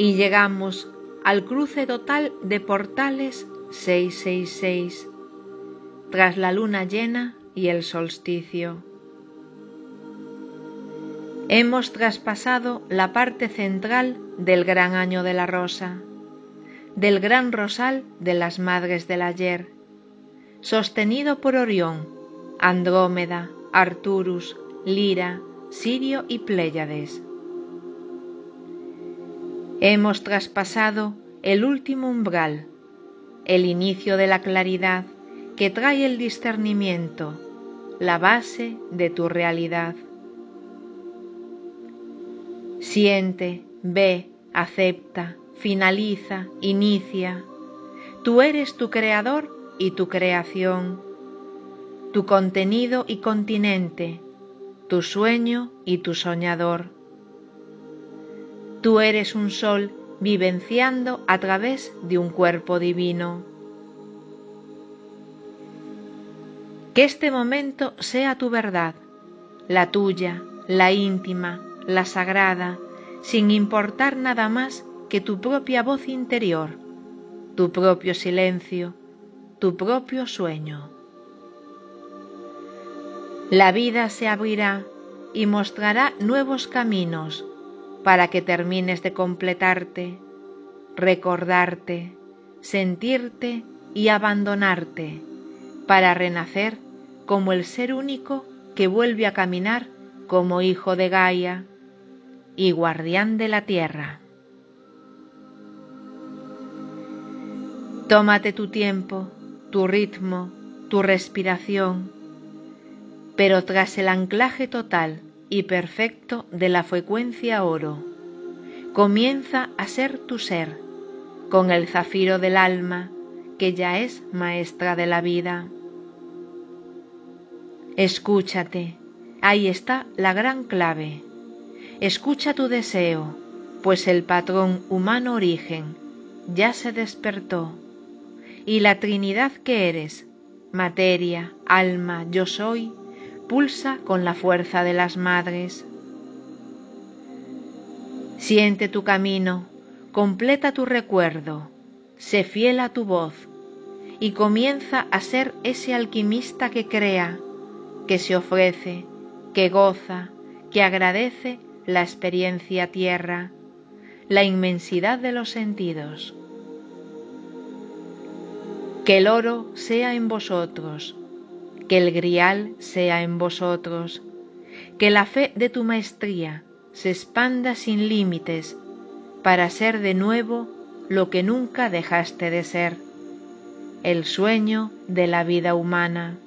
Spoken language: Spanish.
y llegamos al cruce total de portales 666, tras la luna llena y el solsticio. Hemos traspasado la parte central del gran año de la rosa, del gran rosal de las madres del ayer, sostenido por Orión, Andrómeda, Arturus, Lira, Sirio y Pléyades. Hemos traspasado el último umbral, el inicio de la claridad que trae el discernimiento, la base de tu realidad. Siente, ve, acepta, finaliza, inicia. Tú eres tu creador y tu creación, tu contenido y continente, tu sueño y tu soñador. Tú eres un sol vivenciando a través de un cuerpo divino. Que este momento sea tu verdad, la tuya, la íntima, la sagrada, sin importar nada más que tu propia voz interior, tu propio silencio, tu propio sueño. La vida se abrirá y mostrará nuevos caminos para que termines de completarte, recordarte, sentirte y abandonarte para renacer como el ser único que vuelve a caminar como hijo de Gaia y guardián de la tierra. Tómate tu tiempo, tu ritmo, tu respiración, pero tras el anclaje total y perfecto de la frecuencia oro, comienza a ser tu ser, con el zafiro del alma, que ya es maestra de la vida. Escúchate, ahí está la gran clave. Escucha tu deseo, pues el patrón humano origen ya se despertó, y la Trinidad que eres, materia, alma, yo soy, pulsa con la fuerza de las madres. Siente tu camino, completa tu recuerdo, sé fiel a tu voz y comienza a ser ese alquimista que crea, que se ofrece, que goza, que agradece la experiencia tierra, la inmensidad de los sentidos. Que el oro sea en vosotros, que el grial sea en vosotros, que la fe de tu maestría se expanda sin límites para ser de nuevo lo que nunca dejaste de ser, el sueño de la vida humana.